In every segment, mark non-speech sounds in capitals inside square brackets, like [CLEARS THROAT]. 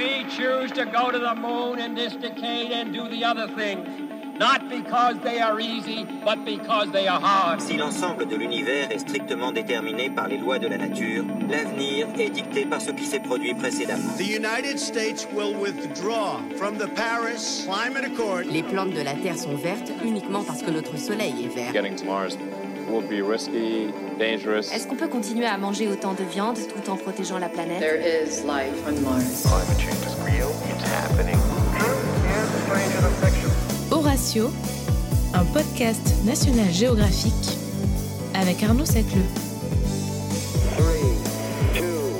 We choose to go to the moon in this decade and do the other things. Not because they are easy, but because they are hard. Si l'ensemble de l'univers est strictement déterminé par les lois de la nature, l'avenir est dicté par ce qui s'est produit précédemment. The United States will withdraw from the Paris Climate Accord. Les plantes de la Terre sont vertes uniquement parce que notre soleil est vert. Getting to Mars will be risky, dangerous. Est-ce qu'on peut continuer à manger autant de viande tout en protégeant la planète? There is life on Mars. Climate change is real. It's happening. Horatio, un podcast national géographique avec Arnaud Sacleux. Three, two,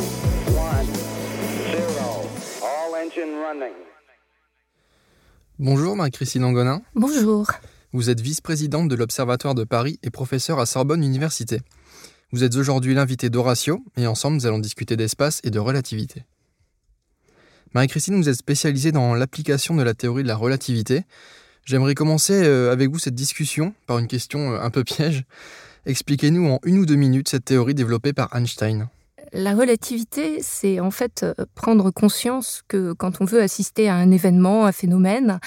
one, zero. All engine running. Bonjour Marie-Christine Angonin. Bonjour. Vous êtes vice-présidente de l'Observatoire de Paris et professeure à Sorbonne Université. Vous êtes aujourd'hui l'invité d'Horatio et ensemble nous allons discuter d'espace et de relativité. Marie-Christine, vous êtes spécialisée dans l'application de la théorie de la relativité. J'aimerais commencer euh, avec vous cette discussion par une question euh, un peu piège. Expliquez-nous en une ou deux minutes cette théorie développée par Einstein. La relativité, c'est en fait euh, prendre conscience que quand on veut assister à un événement, un phénomène,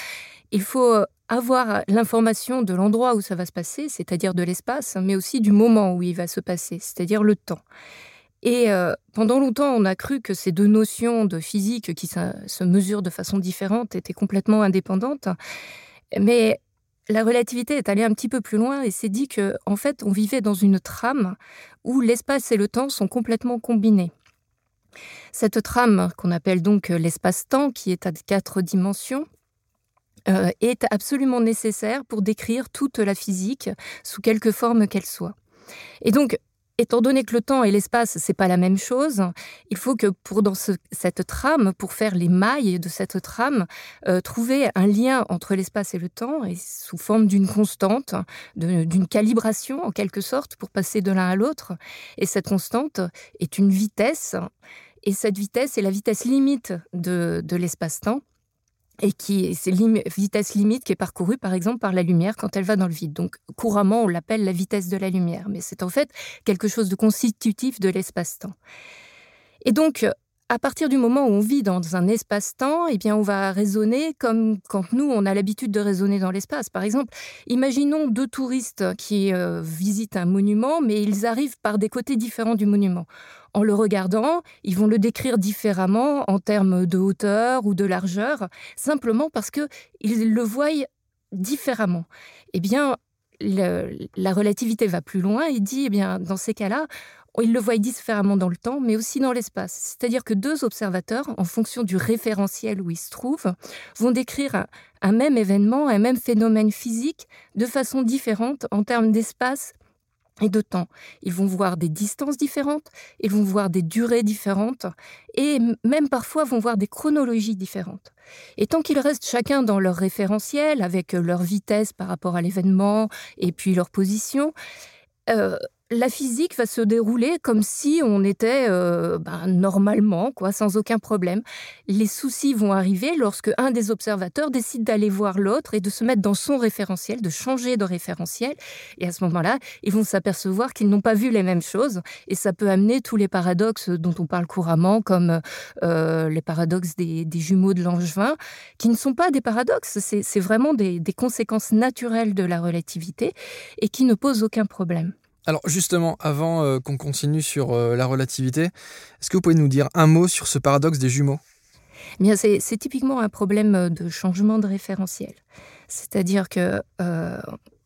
il faut avoir l'information de l'endroit où ça va se passer, c'est-à-dire de l'espace, mais aussi du moment où il va se passer, c'est-à-dire le temps. Et euh, pendant longtemps, on a cru que ces deux notions de physique qui se, mesurent de façon différente étaient complètement indépendantes. Mais la relativité est allée un petit peu plus loin et s'est dit que, en fait, on vivait dans une trame où l'espace et le temps sont complètement combinés. Cette trame, qu'on appelle donc l'espace-temps, qui est à quatre dimensions, euh, est absolument nécessaire pour décrire toute la physique sous quelque forme qu'elle soit. Et donc, étant donné que le temps et l'espace, c'est pas la même chose, il faut que pour dans ce, cette trame, pour faire les mailles de cette trame, euh, trouver un lien entre l'espace et le temps, et sous forme d'une constante, d'une calibration en quelque sorte, pour passer de l'un à l'autre. Et cette constante est une vitesse, et cette vitesse est la vitesse limite de l'espace-temps et qui c'est lim vitesse limite qui est parcourue par exemple par la lumière quand elle va dans le vide. Donc couramment on l'appelle la vitesse de la lumière, mais c'est en fait quelque chose de constitutif de l'espace-temps. Et donc à partir du moment où on vit dans un espace-temps, eh bien, on va raisonner comme quand nous, on a l'habitude de raisonner dans l'espace. Par exemple, imaginons deux touristes qui euh, visitent un monument, mais ils arrivent par des côtés différents du monument. En le regardant, ils vont le décrire différemment en termes de hauteur ou de largeur, simplement parce qu'ils le voient différemment. Eh bien, la relativité va plus loin et dit, eh bien, dans ces cas-là, ils le voient différemment dans le temps, mais aussi dans l'espace. C'est-à-dire que deux observateurs, en fonction du référentiel où ils se trouvent, vont décrire un, même événement, un même phénomène physique de façon différente en termes d'espace et de temps. Ils vont voir des distances différentes, ils vont voir des durées différentes et même parfois vont voir des chronologies différentes. Et tant qu'ils restent chacun dans leur référentiel, avec leur vitesse par rapport à l'événement et puis leur position, euh, la physique va se dérouler comme si on était euh, ben, normalement, quoi, sans aucun problème. Les soucis vont arriver lorsque un des observateurs décide d'aller voir l'autre et de se mettre dans son référentiel, de changer de référentiel. Et à ce moment-là, ils vont s'apercevoir qu'ils n'ont pas vu les mêmes choses. Et ça peut amener tous les paradoxes dont on parle couramment, comme euh, les paradoxes des, jumeaux de Langevin, qui ne sont pas des paradoxes, c'est vraiment des conséquences naturelles de la relativité et qui ne posent aucun problème. Alors justement, avant euh, qu'on continue sur euh, la relativité, est-ce que vous pouvez nous dire un mot sur ce paradoxe des jumeaux? Eh Bien, c'est typiquement un problème de changement de référentiel. C'est-à-dire que euh,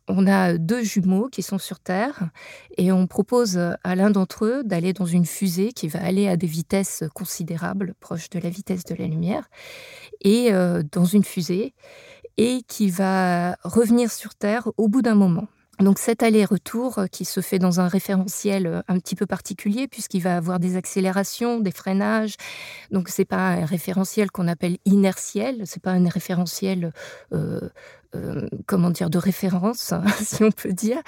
on a deux jumeaux qui sont sur Terre et on propose à l'un d'entre eux d'aller dans une fusée qui va aller à des vitesses considérables, proches de la vitesse de la lumière, et euh, dans une fusée, et qui va revenir sur Terre au bout d'un moment. Donc cet aller-retour qui se fait dans un référentiel un petit peu particulier puisqu'il va avoir des accélérations, des freinages. Donc c'est pas un référentiel qu'on appelle inertiel, c'est pas un référentiel euh, euh, comment dire de référence [LAUGHS] si on peut dire.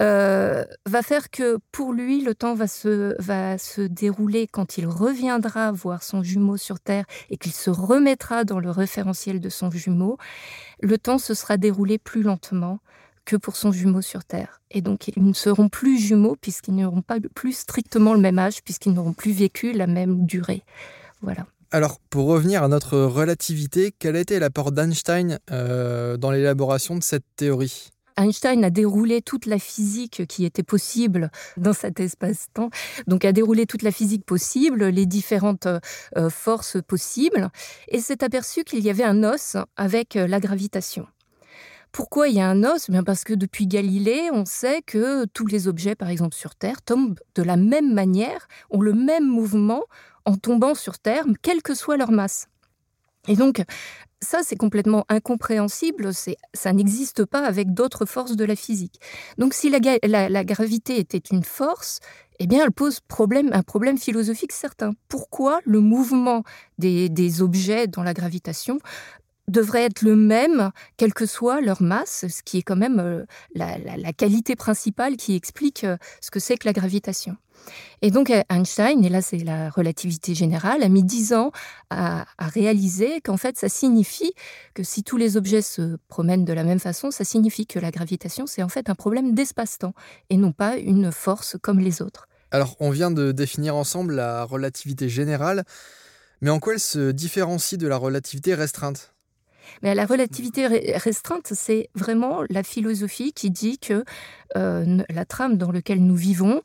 Euh, va faire que pour lui, le temps va se, va se dérouler quand il reviendra voir son jumeau sur Terre et qu'il se remettra dans le référentiel de son jumeau. Le temps se sera déroulé plus lentement que pour son jumeau sur Terre. Et donc, ils ne seront plus jumeaux puisqu'ils n'auront pas plus strictement le même âge, puisqu'ils n'auront plus vécu la même durée. Voilà. Alors, pour revenir à notre relativité, quel a été l'apport d'Einstein euh, dans l'élaboration de cette théorie? Einstein a déroulé toute la physique qui était possible dans cet espace-temps, donc a déroulé toute la physique possible, les différentes euh, forces possibles, et s'est aperçu qu'il y avait un os avec euh, la gravitation. Pourquoi il y a un os? Bien Parce que depuis Galilée, on sait que tous les objets, par exemple sur Terre, tombent de la même manière, ont le même mouvement en tombant sur Terre, quelle que soit leur masse. Et donc, ça, c'est complètement incompréhensible, ça n'existe pas avec d'autres forces de la physique. Donc si la, gravité était une force, eh bien, elle pose un problème philosophique certain. Pourquoi le mouvement des objets dans la gravitation devraient être le même, quelle que soit leur masse, ce qui est quand même euh, la, qualité principale qui explique euh, ce que c'est que la gravitation. Et donc euh, Einstein, et là c'est la relativité générale, a mis dix ans à, réaliser qu'en fait ça signifie que si tous les objets se promènent de la même façon, ça signifie que la gravitation c'est en fait un problème d'espace-temps et non pas une force comme les autres. Alors on vient de définir ensemble la relativité générale, mais en quoi elle se différencie de la relativité restreinte? Mais la relativité restreinte, c'est vraiment la philosophie qui dit que euh, la trame dans laquelle nous vivons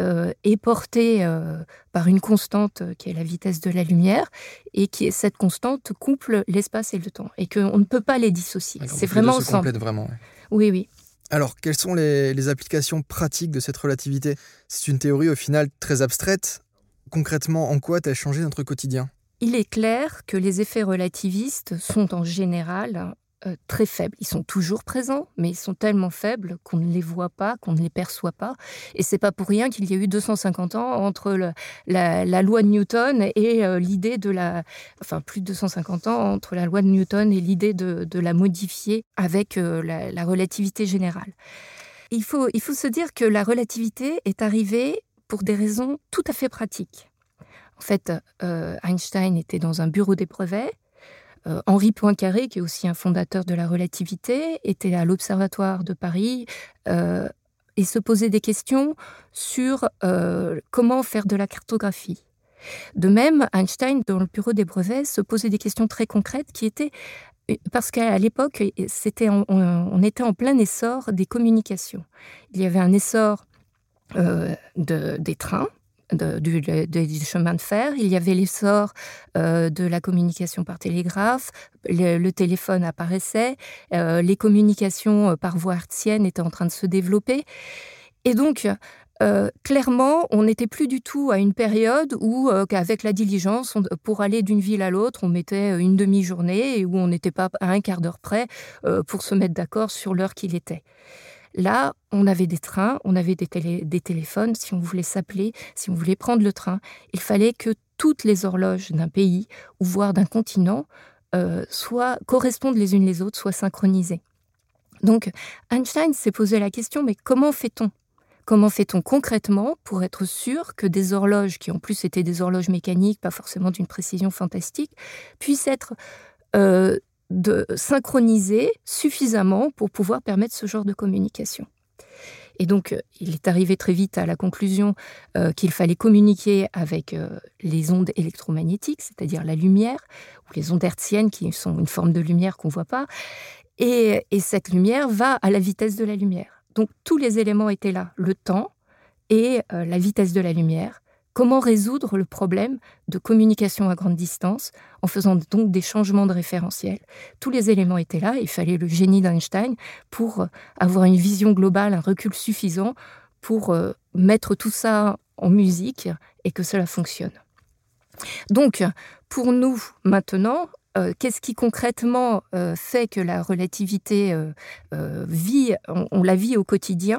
euh, est portée euh, par une constante qui est la vitesse de la lumière et qui cette constante couple l'espace et le temps et qu'on ne peut pas les dissocier. C'est vraiment ensemble. vraiment. Oui, oui. Alors, quelles sont les, les applications pratiques de cette relativité? C'est une théorie au final très abstraite. Concrètement, en quoi a-t-elle changé notre quotidien? Il est clair que les effets relativistes sont en général euh, très faibles. Ils sont toujours présents, mais ils sont tellement faibles qu'on ne les voit pas, qu'on ne les perçoit pas. Et c'est pas pour rien qu'il y a eu 250 ans entre la, loi de Newton et euh, l'idée de la, enfin plus de 250 ans entre la loi de Newton et l'idée de, la modifier avec euh, la, la, relativité générale. Il faut, il faut se dire que la relativité est arrivée pour des raisons tout à fait pratiques. En fait, euh, Einstein était dans un bureau des brevets. Euh, Henri Poincaré, qui est aussi un fondateur de la relativité, était à l'Observatoire de Paris euh, et se posait des questions sur comment faire de la cartographie. De même, Einstein, dans le bureau des brevets, se posait des questions très concrètes qui étaient parce qu'à l'époque, c'était on, était en plein essor des communications. Il y avait un essor des trains, du, chemin de fer. Il y avait l'essor euh, de la communication par télégraphe. Le, téléphone apparaissait. Euh, les communications euh, par voie hertzienne étaient en train de se développer. Et donc, clairement, on n'était plus du tout à une période où, avec la diligence, pour aller d'une ville à l'autre, on mettait une demi-journée et où on n'était pas à un quart d'heure près pour se mettre d'accord sur l'heure qu'il était. Là, on avait des trains, on avait des, téléphones. Si on voulait s'appeler, si on voulait prendre le train, il fallait que toutes les horloges d'un pays ou voire d'un continent euh, soient, correspondent les unes les autres, soient synchronisées. Donc Einstein s'est posé la question, mais comment fait-on? Comment fait-on concrètement pour être sûr que des horloges, qui en plus étaient des horloges mécaniques, pas forcément d'une précision fantastique, puissent être euh, de synchroniser suffisamment pour pouvoir permettre ce genre de communication. Et donc, euh, il est arrivé très vite à la conclusion euh, qu'il fallait communiquer avec euh, les ondes électromagnétiques, c'est-à-dire la lumière, ou les ondes hertziennes, qui sont une forme de lumière qu'on ne voit pas. Et, cette lumière va à la vitesse de la lumière. Donc, tous les éléments étaient là, le temps et la vitesse de la lumière, Comment résoudre le problème de communication à grande distance en faisant donc des changements de référentiel Tous les éléments étaient là, il fallait le génie d'Einstein pour euh, avoir une vision globale, un recul suffisant pour euh, mettre tout ça en musique et que cela fonctionne. Donc, pour nous, maintenant, euh, qu'est-ce qui concrètement euh, fait que la relativité euh, vit, on, la vit au quotidien?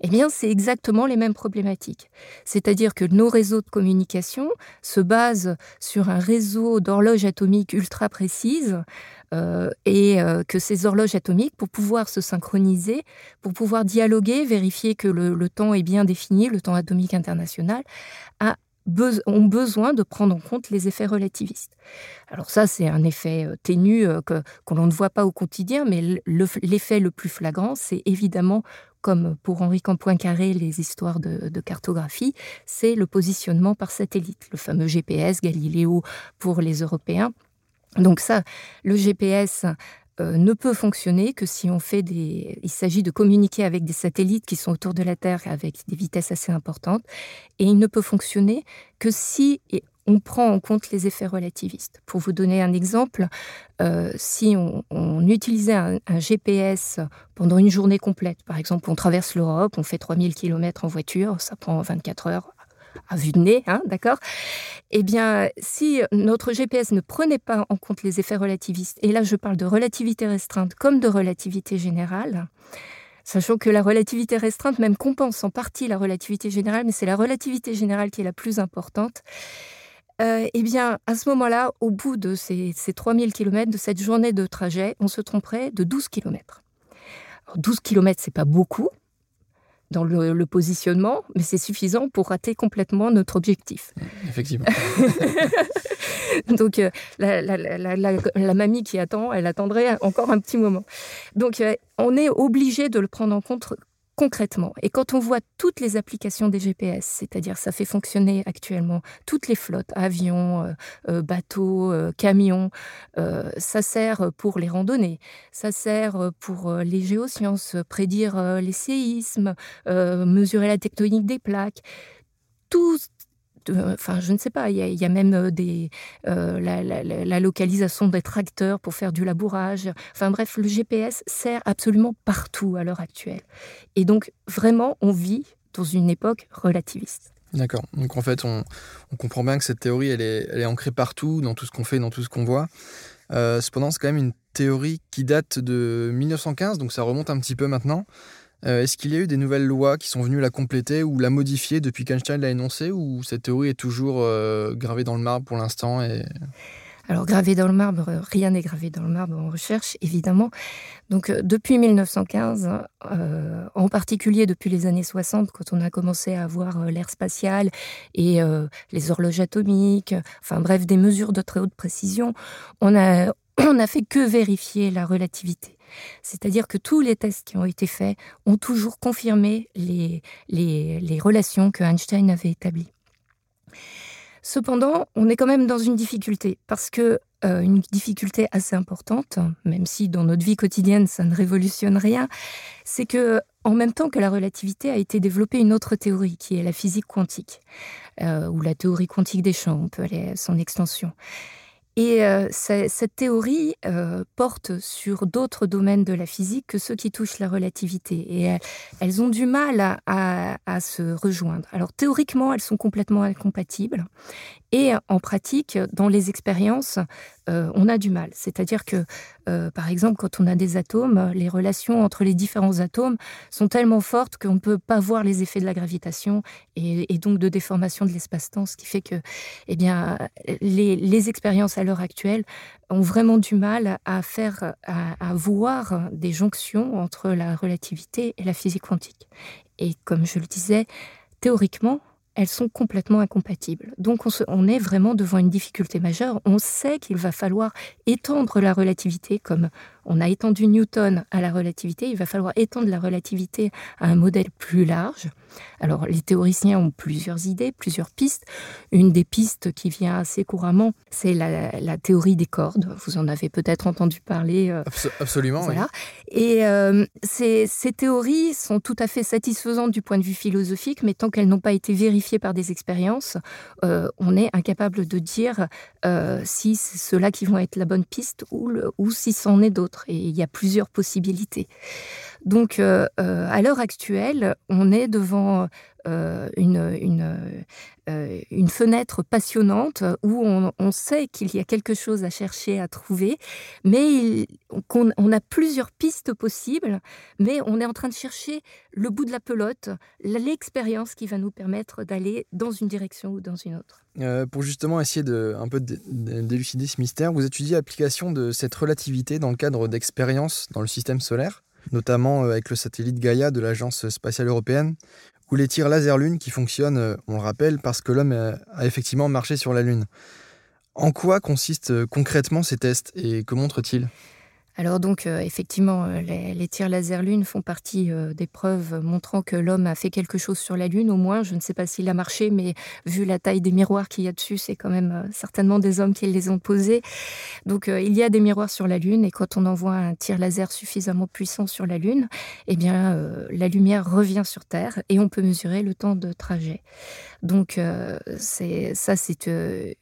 Eh bien, c'est exactement les mêmes problématiques. C'est-à-dire que nos réseaux de communication se basent sur un réseau d'horloges atomiques ultra précises et que ces horloges atomiques, pour pouvoir se synchroniser, pour pouvoir dialoguer, vérifier que le, le temps est bien défini, le temps atomique international, a ont besoin de prendre en compte les effets relativistes. Alors ça, c'est un effet euh, ténu euh, que, l'on ne voit pas au quotidien, mais l'effet le plus flagrant, c'est évidemment comme pour Henri Campoincaré, les histoires de, cartographie, c'est le positionnement par satellite, le fameux GPS Galiléo pour les Européens. Donc ça, le GPS ne peut fonctionner que si on fait des... Il s'agit de communiquer avec des satellites qui sont autour de la Terre avec des vitesses assez importantes. Et il ne peut fonctionner que si on prend en compte les effets relativistes. Pour vous donner un exemple, euh, si on, utilisait un, GPS pendant une journée complète, par exemple, on traverse l'Europe, on fait 3000 km en voiture, ça prend 24 heures à vue de nez, hein, d'accord? Eh bien, si notre GPS ne prenait pas en compte les effets relativistes, et là je parle de relativité restreinte comme de relativité générale, sachant que la relativité restreinte même compense en partie la relativité générale, mais c'est la relativité générale qui est la plus importante, euh, eh bien, à ce moment-là, au bout de ces, 3000 km, de cette journée de trajet, on se tromperait de 12 km. 12 km, c'est pas beaucoup dans le, positionnement, mais c'est suffisant pour rater complètement notre objectif. Effectivement. [LAUGHS] Donc, euh, la, mamie qui attend, elle attendrait encore un petit moment. Donc, euh, on est obligé de le prendre en compte concrètement. Et quand on voit toutes les applications des GPS, c'est-à-dire ça fait fonctionner actuellement toutes les flottes, avions, euh, euh, bateaux, euh, camions, ça sert pour les randonnées, ça sert pour les géosciences, prédire les séismes, mesurer la tectonique des plaques. Tout, enfin, je ne sais pas, il y a, même euh, des, euh, la, localisation des tracteurs pour faire du labourage. Enfin bref, le GPS sert absolument partout à l'heure actuelle. Et donc, vraiment, on vit dans une époque relativiste. D'accord. Donc en fait, on, comprend bien que cette théorie, elle est, ancrée partout, dans tout ce qu'on fait, dans tout ce qu'on voit. Euh, cependant, c'est quand même une théorie qui date de 1915, donc ça remonte un petit peu maintenant. Euh, est-ce qu'il y a eu des nouvelles lois qui sont venues la compléter ou la modifier depuis qu'Einstein l'a énoncée ou cette théorie est toujours euh, gravée dans le marbre pour l'instant et... Alors, gravé dans le marbre, rien n'est gravé dans le marbre en recherche, évidemment. Donc, euh, depuis 1915, en particulier depuis les années 60, quand on a commencé à avoir l'ère spatiale et les horloges atomiques, enfin bref, des mesures de très haute précision, on a, [CLEARS THROAT] on a fait que vérifier la relativité. C'est-à-dire que tous les tests qui ont été faits ont toujours confirmé les, les, relations que Einstein avait établies. Cependant, on est quand même dans une difficulté, parce que euh, une difficulté assez importante, même si dans notre vie quotidienne ça ne révolutionne rien, c'est que en même temps que la relativité a été développée une autre théorie qui est la physique quantique, euh, ou la théorie quantique des champs, on peut aller à son extension. Et euh, cette théorie euh, porte sur d'autres domaines de la physique que ceux qui touchent la relativité. Et elles, ont du mal à, se rejoindre. Alors théoriquement, elles sont complètement incompatibles. Et en pratique, dans les expériences, euh, on a du mal. C'est-à-dire que, euh, par exemple, quand on a des atomes, les relations entre les différents atomes sont tellement fortes qu'on ne peut pas voir les effets de la gravitation et, donc de déformation de l'espace-temps, ce qui fait que eh bien, les, expériences à l'heure actuelle ont vraiment du mal à faire, à voir des jonctions entre la relativité et la physique quantique. Et comme je le disais, théoriquement, elles sont complètement incompatibles. Donc on, est vraiment devant une difficulté majeure. On sait qu'il va falloir étendre la relativité comme on a étendu Newton à la relativité, il va falloir étendre la relativité à un modèle plus large. Alors les théoriciens ont plusieurs idées, plusieurs pistes. Une des pistes qui vient assez couramment, c'est la, théorie des cordes. Vous en avez peut-être entendu parler. Euh, absolument. Voilà. Et euh, ces, théories sont tout à fait satisfaisantes du point de vue philosophique, mais tant qu'elles n'ont pas été vérifiées par des expériences, euh, on est incapable de dire si c'est ceux-là qui vont être la bonne piste ou, ou si c'en est d'autres et il y a plusieurs possibilités. Donc, euh, euh, à l'heure actuelle, on est devant euh, une, une, fenêtre passionnante où on, sait qu'il y a quelque chose à chercher, à trouver, mais on, a plusieurs pistes possibles, mais on est en train de chercher le bout de la pelote, l'expérience qui va nous permettre d'aller dans une direction ou dans une autre. pour justement essayer de un peu d'élucider ce mystère, vous étudiez l'application de cette relativité dans le cadre d'expériences dans le système solaire? Notamment euh, avec le satellite Gaia de l'Agence spatiale européenne, ou les tirs laser-lune qui fonctionnent, euh, on le rappelle, parce que l'homme a effectivement marché sur la Lune. En quoi consistent euh, concrètement ces tests et que montrent-ils? Alors donc euh, effectivement, euh, les, tirs laser lune font partie euh, des preuves montrant que l'homme a fait quelque chose sur la lune. Au moins, je ne sais pas s'il a marché, mais vu la taille des miroirs qu'il y a dessus, c'est quand même certainement des hommes qui les ont posés. Donc il y a des miroirs sur la lune et quand on envoie un tir laser suffisamment puissant sur la lune, eh bien la lumière revient sur Terre et on peut mesurer le temps de trajet. Donc c'est ça, c'est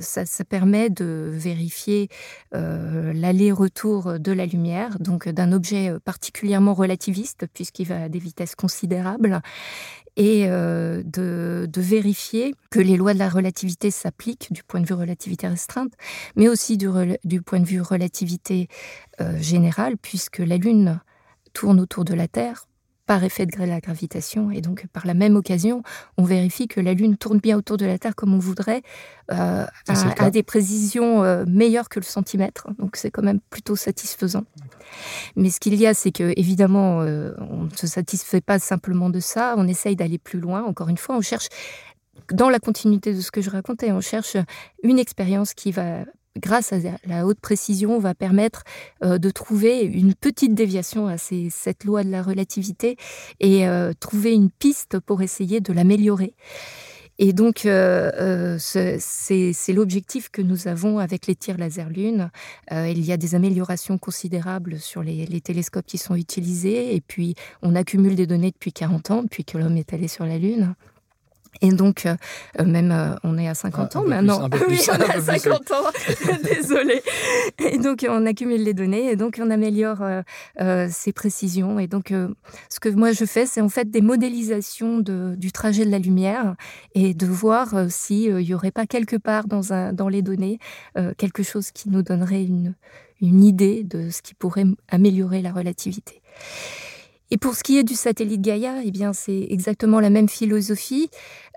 ça, ça permet de vérifier l'aller-retour de la lumière, donc d'un objet particulièrement relativiste, puisqu'il va à des vitesses considérables, et de, vérifier que les lois de la relativité s'appliquent du point de vue relativité restreinte, mais aussi du point de vue relativité générale, puisque la Lune tourne autour de la Terre par effet de la gravitation. Et donc, par la même occasion, on vérifie que la Lune tourne bien autour de la Terre comme on voudrait, euh, à, des précisions euh, meilleures que le centimètre. Donc, c'est quand même plutôt satisfaisant. Mais ce qu'il y a, c'est que, évidemment, euh, on ne se satisfait pas simplement de ça. On essaye d'aller plus loin. Encore une fois, on cherche dans la continuité de ce que je racontais, on cherche une expérience qui va grâce à la haute précision, va permettre euh, de trouver une petite déviation à cette loi de la relativité et euh, trouver une piste pour essayer de l'améliorer. Et donc, euh, c'est l'objectif que nous avons avec les tirs laser-lune. il y a des améliorations considérables sur les, les, télescopes qui sont utilisés. Et puis, on accumule des données depuis 40 ans, depuis que l'homme est allé sur la Lune. Et donc, euh, même, euh, on est à 50 ans maintenant. [LAUGHS] oui, on est à 50 ans. [LAUGHS] Désolée. Et donc, on accumule les données et donc, on améliore euh, ces précisions. Et donc, ce que moi, je fais, c'est en fait des modélisations de, du trajet de la lumière et de voir s'il n'y aurait pas quelque part dans, un, dans les données quelque chose qui nous donnerait une, une idée de ce qui pourrait améliorer la relativité. Et pour ce qui est du satellite Gaïa, eh bien, c'est exactement la même philosophie.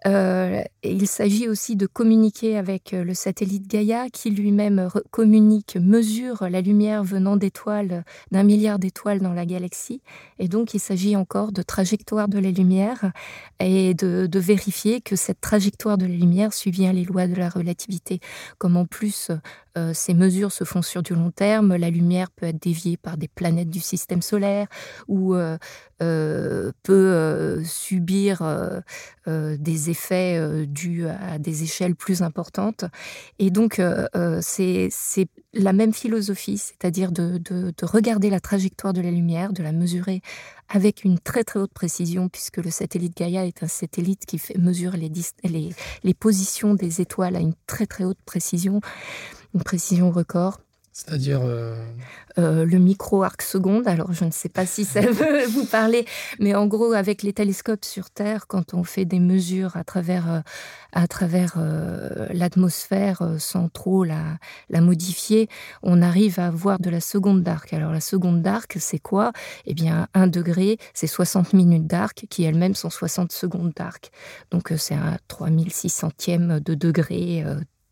Euh, il s'agit aussi de communiquer avec euh, le satellite Gaïa qui lui-même communique, mesure la lumière venant d'étoiles, d'un milliard d'étoiles dans la galaxie. Et donc il s'agit encore de trajectoire de la lumière et de, vérifier que cette trajectoire de la lumière suit bien les lois de la relativité. Comme en plus euh, ces mesures se font sur du long terme, la lumière peut être déviée par des planètes du système solaire ou peut subir des effets euh, à des échelles plus importantes. Et donc, euh, euh, c'est la même philosophie, c'est-à-dire de, regarder la trajectoire de la lumière, de la mesurer avec une très très haute précision, puisque le satellite Gaia est un satellite qui fait, mesure les, les, les positions des étoiles à une très très haute précision, une précision record. C'est-à-dire euh, euh, Le micro-arc seconde. Alors, je ne sais pas si ça [LAUGHS] veut vous parler, mais en gros, avec les télescopes sur Terre, quand on fait des mesures à travers, euh, à travers l'atmosphère sans trop la, la modifier, on arrive à voir de la seconde d'arc. Alors, la seconde d'arc, c'est quoi? Eh bien, un degré, c'est 60 minutes d'arc, qui elles-mêmes sont 60 secondes d'arc. Donc, c'est un 3600e de degré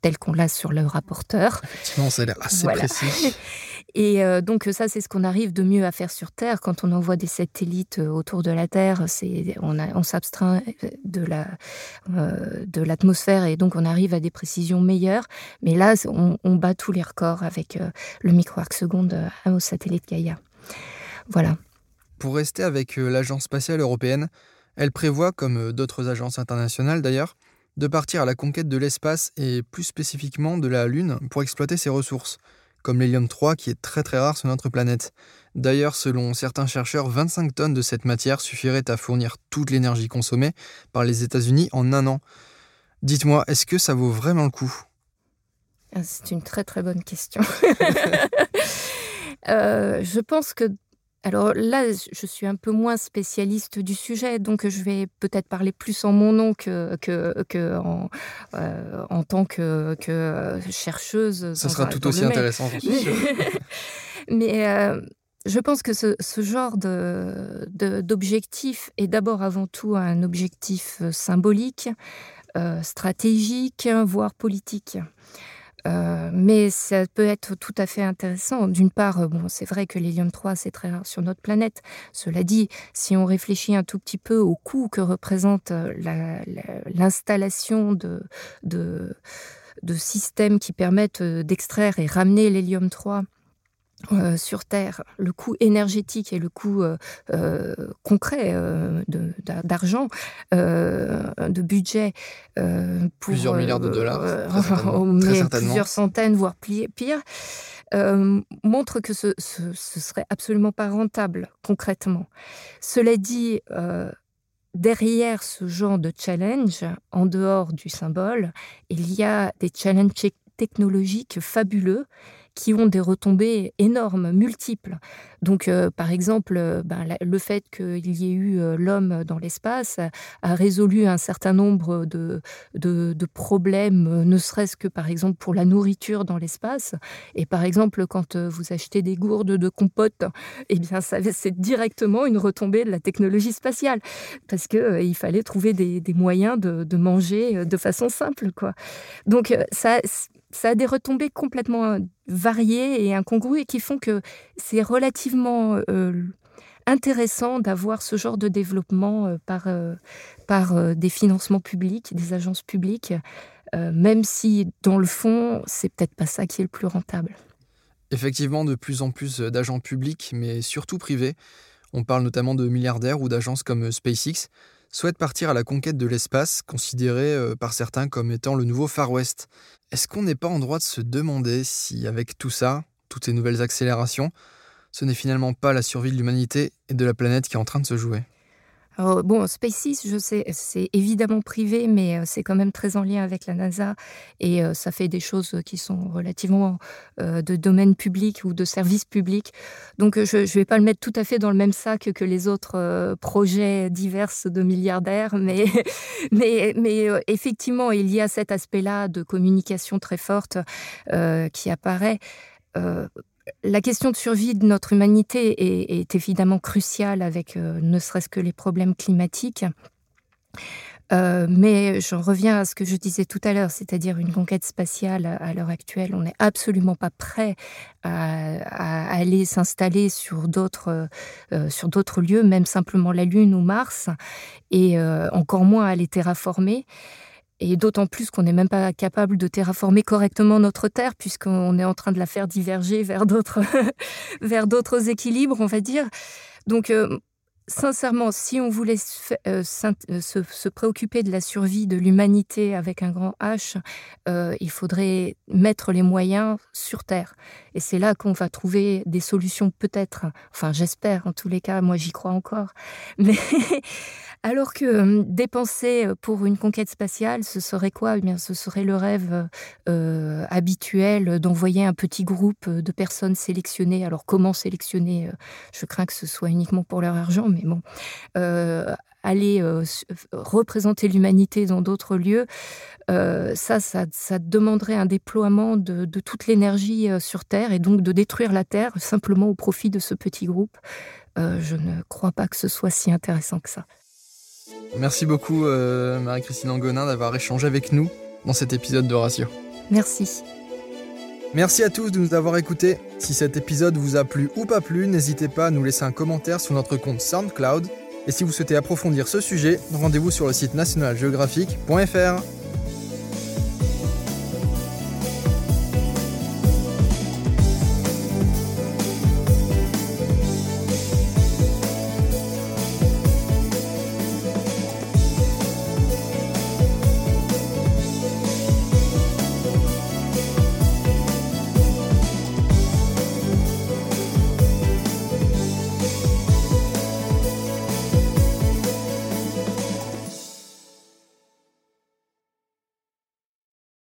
tel qu'on l'a sur le rapporteur. Effectivement, ça a l'air assez précis. [LAUGHS] Et euh, donc ça, c'est ce qu'on arrive de mieux à faire sur Terre. Quand on envoie des satellites euh, autour de la Terre, c'est on, on s'abstrait de la euh, de l'atmosphère et donc on arrive à des précisions meilleures. Mais là, on, bat tous les records avec le micro-arc seconde au satellite Gaïa. Voilà. Pour rester avec l'agence spatiale européenne, elle prévoit, comme d'autres agences internationales d'ailleurs, de partir à la conquête de l'espace et plus spécifiquement de la Lune pour exploiter ses ressources, comme l'hélium 3 qui est très très rare sur notre planète. D'ailleurs, selon certains chercheurs, 25 tonnes de cette matière suffiraient à fournir toute l'énergie consommée par les États-Unis en un an. Dites-moi, est-ce que ça vaut vraiment le coup? Ah, C'est une très très bonne question. [LAUGHS] Euh, je pense que alors là, je suis un peu moins spécialiste du sujet, donc je vais peut-être parler plus en mon nom que, que, en, euh, en, tant que, que chercheuse. Ça sera tout aussi intéressant, [LAUGHS] Mais euh, je pense que ce, ce genre d'objectif de, est d'abord avant tout un objectif symbolique, euh, stratégique, voire politique. Euh, mais ça peut être tout à fait intéressant. D'une part, euh, bon, c'est vrai que l'hélium 3, c'est très rare sur notre planète. Cela dit, si on réfléchit un tout petit peu au coût que représente euh, l'installation de, de, de, systèmes qui permettent d'extraire et ramener l'hélium 3 euh, sur Terre, le coût énergétique et le coût euh, euh, concret d'argent, de, budget pour plusieurs milliards de dollars, [LAUGHS] mais plusieurs centaines, voire pire, montre que ce, ce, serait absolument pas rentable concrètement. Cela dit, derrière ce genre de challenge, en dehors du symbole, il y a des challenges technologiques fabuleux qui ont des retombées énormes, multiples. Donc, euh, par exemple, euh, ben, le fait qu'il y ait eu euh, l'homme dans l'espace a résolu un certain nombre de, de, problèmes, ne serait-ce que, par exemple, pour la nourriture dans l'espace. Et par exemple, quand vous achetez des gourdes de compote, eh bien, c'est directement une retombée de la technologie spatiale, parce qu'il il fallait trouver des, des moyens de, de, manger de façon simple. Quoi. Donc, ça ça a des retombées complètement euh, variées et incongrues et qui font que c'est relativement euh, intéressant d'avoir ce genre de développement euh, par, par des financements publics, des agences publiques, même si dans le fond, c'est peut-être pas ça qui est le plus rentable. Effectivement, de plus en plus d'agents publics, mais surtout privés, on parle notamment de milliardaires ou d'agences comme SpaceX, souhaitent partir à la conquête de l'espace, considéré euh, par certains comme étant le nouveau Far West. Est-ce qu'on n'est pas en droit de se demander si, avec tout ça, toutes ces nouvelles accélérations, ce n'est finalement pas la survie de l'humanité et de la planète qui est en train de se jouer? Bon, SpaceX, je sais, c'est évidemment privé, mais euh, c'est quand même très en lien avec la NASA et euh, ça fait des choses qui sont relativement euh, de domaine public ou de service public. Donc, je ne vais pas le mettre tout à fait dans le même sac que les autres projets divers de milliardaires, [LAUGHS] mais, mais, mais effectivement, il y a cet aspect-là de communication très forte qui apparaît la question de survie de notre humanité est, évidemment cruciale avec euh, ne serait-ce que les problèmes climatiques. Euh, mais j'en reviens à ce que je disais tout à l'heure, c'est-à-dire une conquête spatiale à l'heure actuelle. On n'est absolument pas prêt à, aller s'installer sur d'autres euh, sur d'autres lieux, même simplement la Lune ou Mars, et encore moins à les terraformer. Et d'autant plus qu'on n'est même pas capable de terraformer correctement notre Terre, puisqu'on est en train de la faire diverger vers d'autres, [LAUGHS] vers d'autres équilibres, on va dire. Donc, euh, sincèrement, si on voulait euh, euh, se, préoccuper de la survie de l'humanité avec un grand H, il faudrait mettre les moyens sur Terre. Et c'est là qu'on va trouver des solutions peut-être. Enfin, j'espère en tous les cas, moi j'y crois encore. [LAUGHS] Mais alors que dépenser pour une conquête spatiale, ce serait quoi? Eh bien, Ce serait le rêve habituel d'envoyer un petit groupe de personnes sélectionnées. Alors comment sélectionner Je crains que ce soit uniquement pour leur argent, mais bon. aller représenter l'humanité dans d'autres lieux, ça, ça, demanderait un déploiement de, de toute l'énergie sur Terre et donc de détruire la Terre simplement au profit de ce petit groupe. je ne crois pas que ce soit si intéressant que ça. Merci beaucoup euh, Marie-Christine Angonin d'avoir échangé avec nous dans cet épisode de Ratio. Merci. Merci à tous de nous avoir écoutés. Si cet épisode vous a plu ou pas plu, n'hésitez pas à nous laisser un commentaire sur notre compte SoundCloud. Et si vous souhaitez approfondir ce sujet, rendez-vous sur le site nationalgeographique.fr.